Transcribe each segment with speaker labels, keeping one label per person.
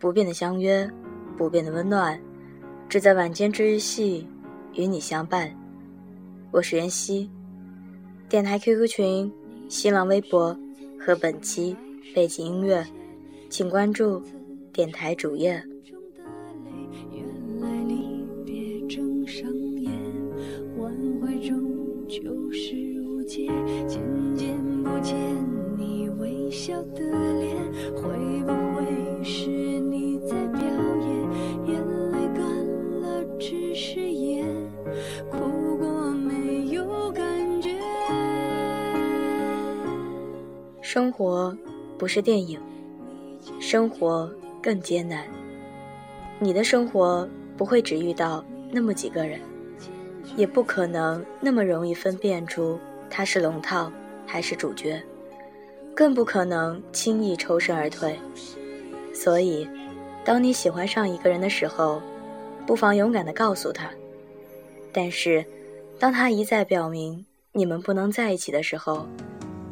Speaker 1: 不变的相约，不变的温暖，只在晚间之日系与你相伴。我是袁熙，电台 QQ 群、新浪微博和本期背景音乐，请关注电台主页。生活不是电影，生活更艰难。你的生活不会只遇到那么几个人，也不可能那么容易分辨出他是龙套还是主角，更不可能轻易抽身而退。所以，当你喜欢上一个人的时候，不妨勇敢地告诉他。但是，当他一再表明你们不能在一起的时候，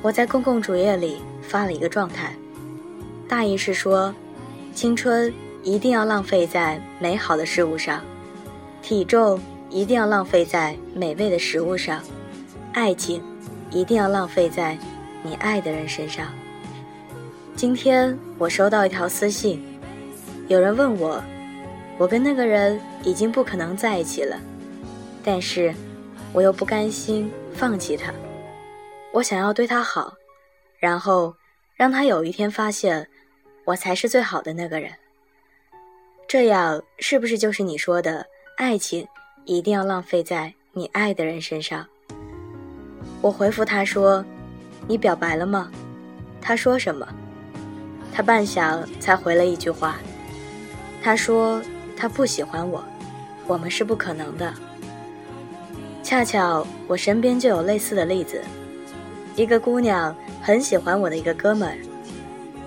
Speaker 1: 我在公共主页里发了一个状态，大意是说，青春一定要浪费在美好的事物上，体重一定要浪费在美味的食物上，爱情一定要浪费在你爱的人身上。今天我收到一条私信，有人问我，我跟那个人已经不可能在一起了，但是我又不甘心放弃他。我想要对他好，然后让他有一天发现我才是最好的那个人。这样是不是就是你说的爱情一定要浪费在你爱的人身上？我回复他说：“你表白了吗？”他说什么？他半晌才回了一句话。他说他不喜欢我，我们是不可能的。恰巧我身边就有类似的例子。一个姑娘很喜欢我的一个哥们儿，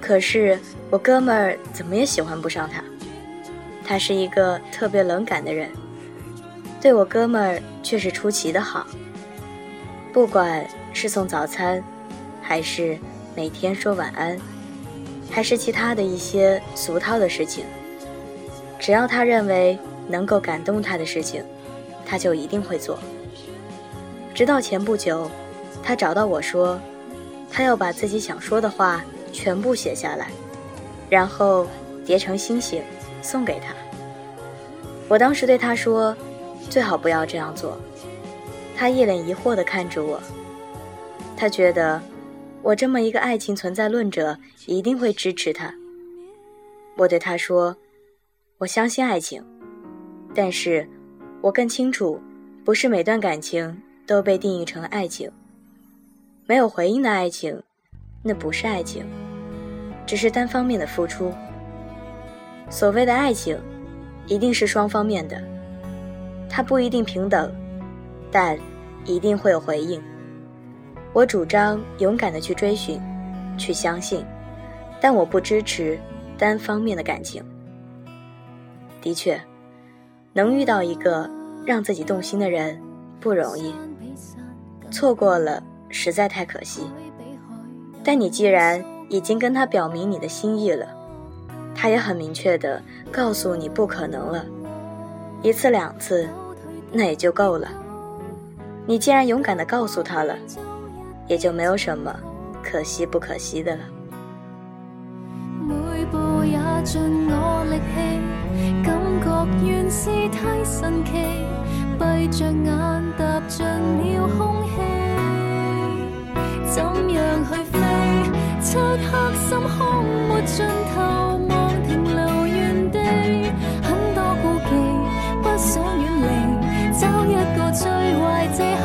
Speaker 1: 可是我哥们儿怎么也喜欢不上她。他是一个特别冷感的人，对我哥们儿却是出奇的好。不管是送早餐，还是每天说晚安，还是其他的一些俗套的事情，只要他认为能够感动他的事情，他就一定会做。直到前不久。他找到我说，他要把自己想说的话全部写下来，然后叠成星星送给他。我当时对他说，最好不要这样做。他一脸疑惑地看着我，他觉得我这么一个爱情存在论者一定会支持他。我对他说，我相信爱情，但是我更清楚，不是每段感情都被定义成爱情。没有回应的爱情，那不是爱情，只是单方面的付出。所谓的爱情，一定是双方面的，它不一定平等，但一定会有回应。我主张勇敢的去追寻，去相信，但我不支持单方面的感情。的确，能遇到一个让自己动心的人不容易，错过了。实在太可惜，但你既然已经跟他表明你的心意了，他也很明确的告诉你不可能了，一次两次，那也就够了。你既然勇敢的告诉他了，也就没有什么可惜不可惜的了。每步也尽我力，闭着眼踏进了。怎样去飞？漆黑深空没尽头，望停留原地，很多顾忌，不想远离，找一个最坏借口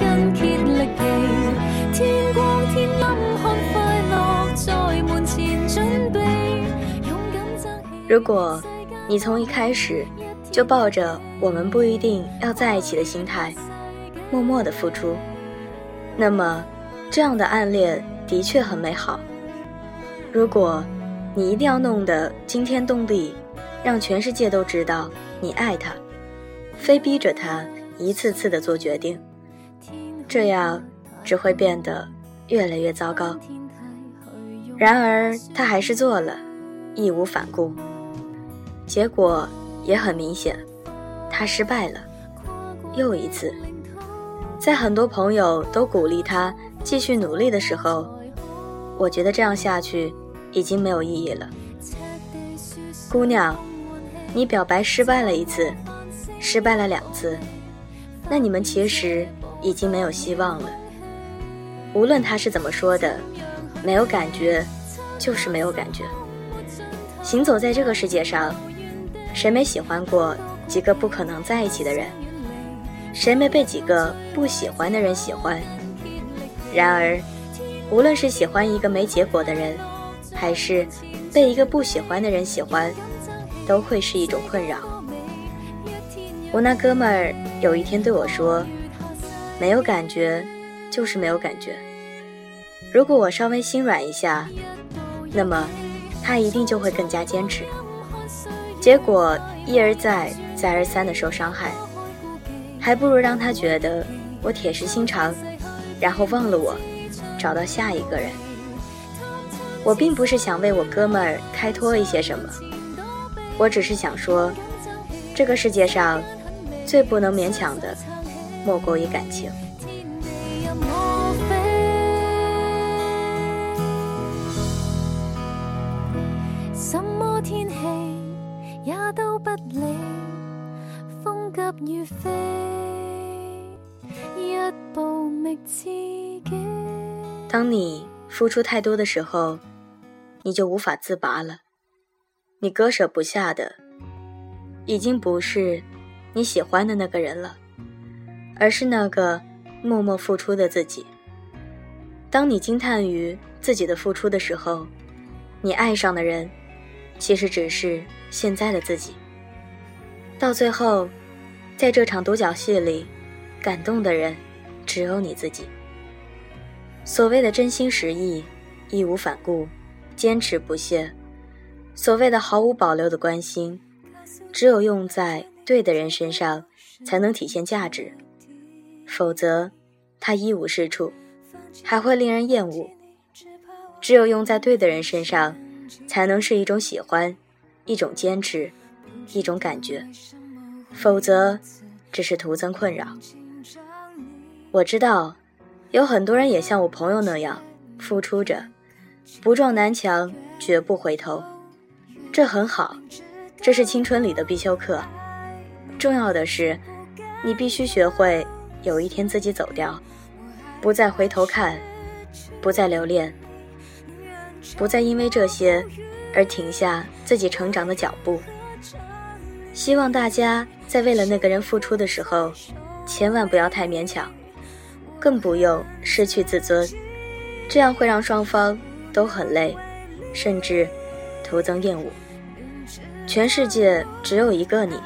Speaker 1: 跟竭力期。天光天暗看快乐在门前准备，勇敢争气。如果你从一开始就抱着我们不一定要在一起的心态，默默的付出，那么这样的暗恋的确很美好。如果你一定要弄得惊天动地，让全世界都知道你爱他，非逼着他一次次的做决定，这样只会变得越来越糟糕。然而他还是做了，义无反顾。结果也很明显，他失败了，又一次。在很多朋友都鼓励他继续努力的时候，我觉得这样下去已经没有意义了。姑娘，你表白失败了一次，失败了两次，那你们其实已经没有希望了。无论他是怎么说的，没有感觉，就是没有感觉。行走在这个世界上。谁没喜欢过几个不可能在一起的人？谁没被几个不喜欢的人喜欢？然而，无论是喜欢一个没结果的人，还是被一个不喜欢的人喜欢，都会是一种困扰。我那哥们儿有一天对我说：“没有感觉，就是没有感觉。如果我稍微心软一下，那么他一定就会更加坚持。”结果一而再、再而三的受伤害，还不如让他觉得我铁石心肠，然后忘了我，找到下一个人。我并不是想为我哥们儿开脱一些什么，我只是想说，这个世界上最不能勉强的，莫过于感情。
Speaker 2: 什么天气也都不理，风急雨飞
Speaker 1: 当你付出太多的时候，你就无法自拔了。你割舍不下的，已经不是你喜欢的那个人了，而是那个默默付出的自己。当你惊叹于自己的付出的时候，你爱上的人，其实只是现在的自己。到最后，在这场独角戏里，感动的人只有你自己。所谓的真心实意、义无反顾、坚持不懈，所谓的毫无保留的关心，只有用在对的人身上，才能体现价值。否则，它一无是处，还会令人厌恶。只有用在对的人身上，才能是一种喜欢，一种坚持。一种感觉，否则只是徒增困扰。我知道，有很多人也像我朋友那样付出着，不撞南墙绝不回头。这很好，这是青春里的必修课。重要的是，你必须学会有一天自己走掉，不再回头看，不再留恋，不再因为这些而停下自己成长的脚步。希望大家在为了那个人付出的时候，千万不要太勉强，更不用失去自尊，这样会让双方都很累，甚至徒增厌恶。全世界只有一个你，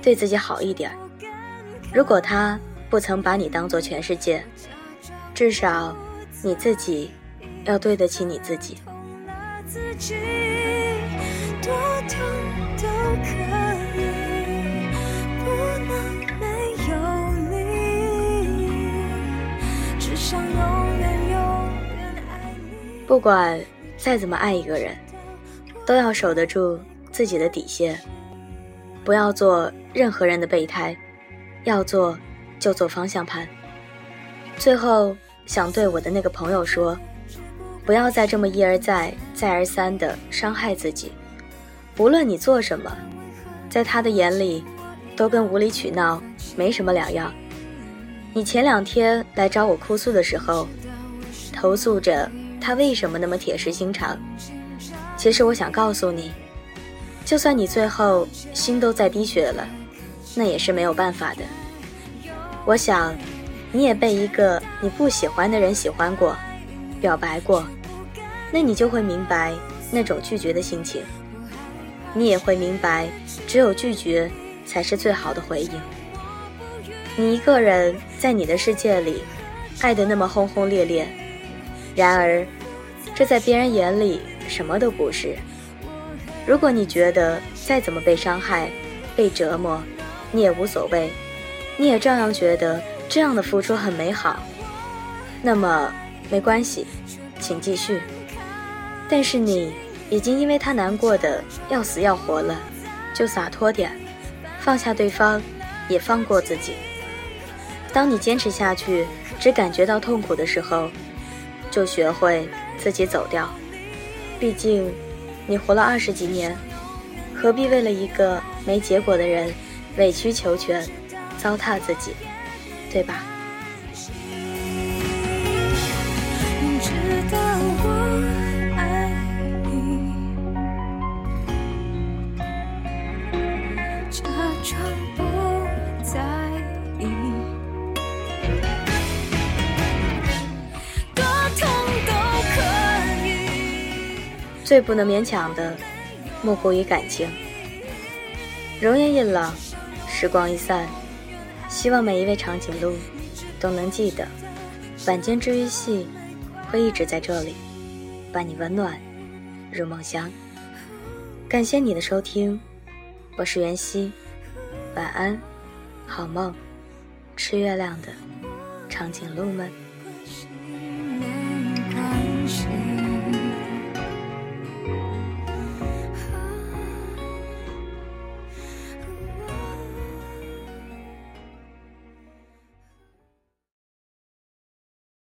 Speaker 1: 对自己好一点。如果他不曾把你当做全世界，至少你自己要对得起你自己。多痛都可不管再怎么爱一个人，都要守得住自己的底线，不要做任何人的备胎，要做就做方向盘。最后想对我的那个朋友说，不要再这么一而再、再而三的伤害自己。无论你做什么，在他的眼里，都跟无理取闹没什么两样。你前两天来找我哭诉的时候，投诉着他为什么那么铁石心肠。其实我想告诉你，就算你最后心都在滴血了，那也是没有办法的。我想，你也被一个你不喜欢的人喜欢过，表白过，那你就会明白那种拒绝的心情。你也会明白，只有拒绝才是最好的回应。你一个人在你的世界里，爱得那么轰轰烈烈，然而，这在别人眼里什么都不是。如果你觉得再怎么被伤害、被折磨，你也无所谓，你也照样觉得这样的付出很美好，那么没关系，请继续。但是你已经因为他难过的要死要活了，就洒脱点，放下对方，也放过自己。当你坚持下去，只感觉到痛苦的时候，就学会自己走掉。毕竟，你活了二十几年，何必为了一个没结果的人委曲求全，糟蹋自己，对吧？最不能勉强的，莫过于感情。容颜一老，时光一散，希望每一位长颈鹿都能记得，晚间治愈系会一直在这里，伴你温暖入梦乡。感谢你的收听，我是袁熙，晚安，好梦，吃月亮的长颈鹿们。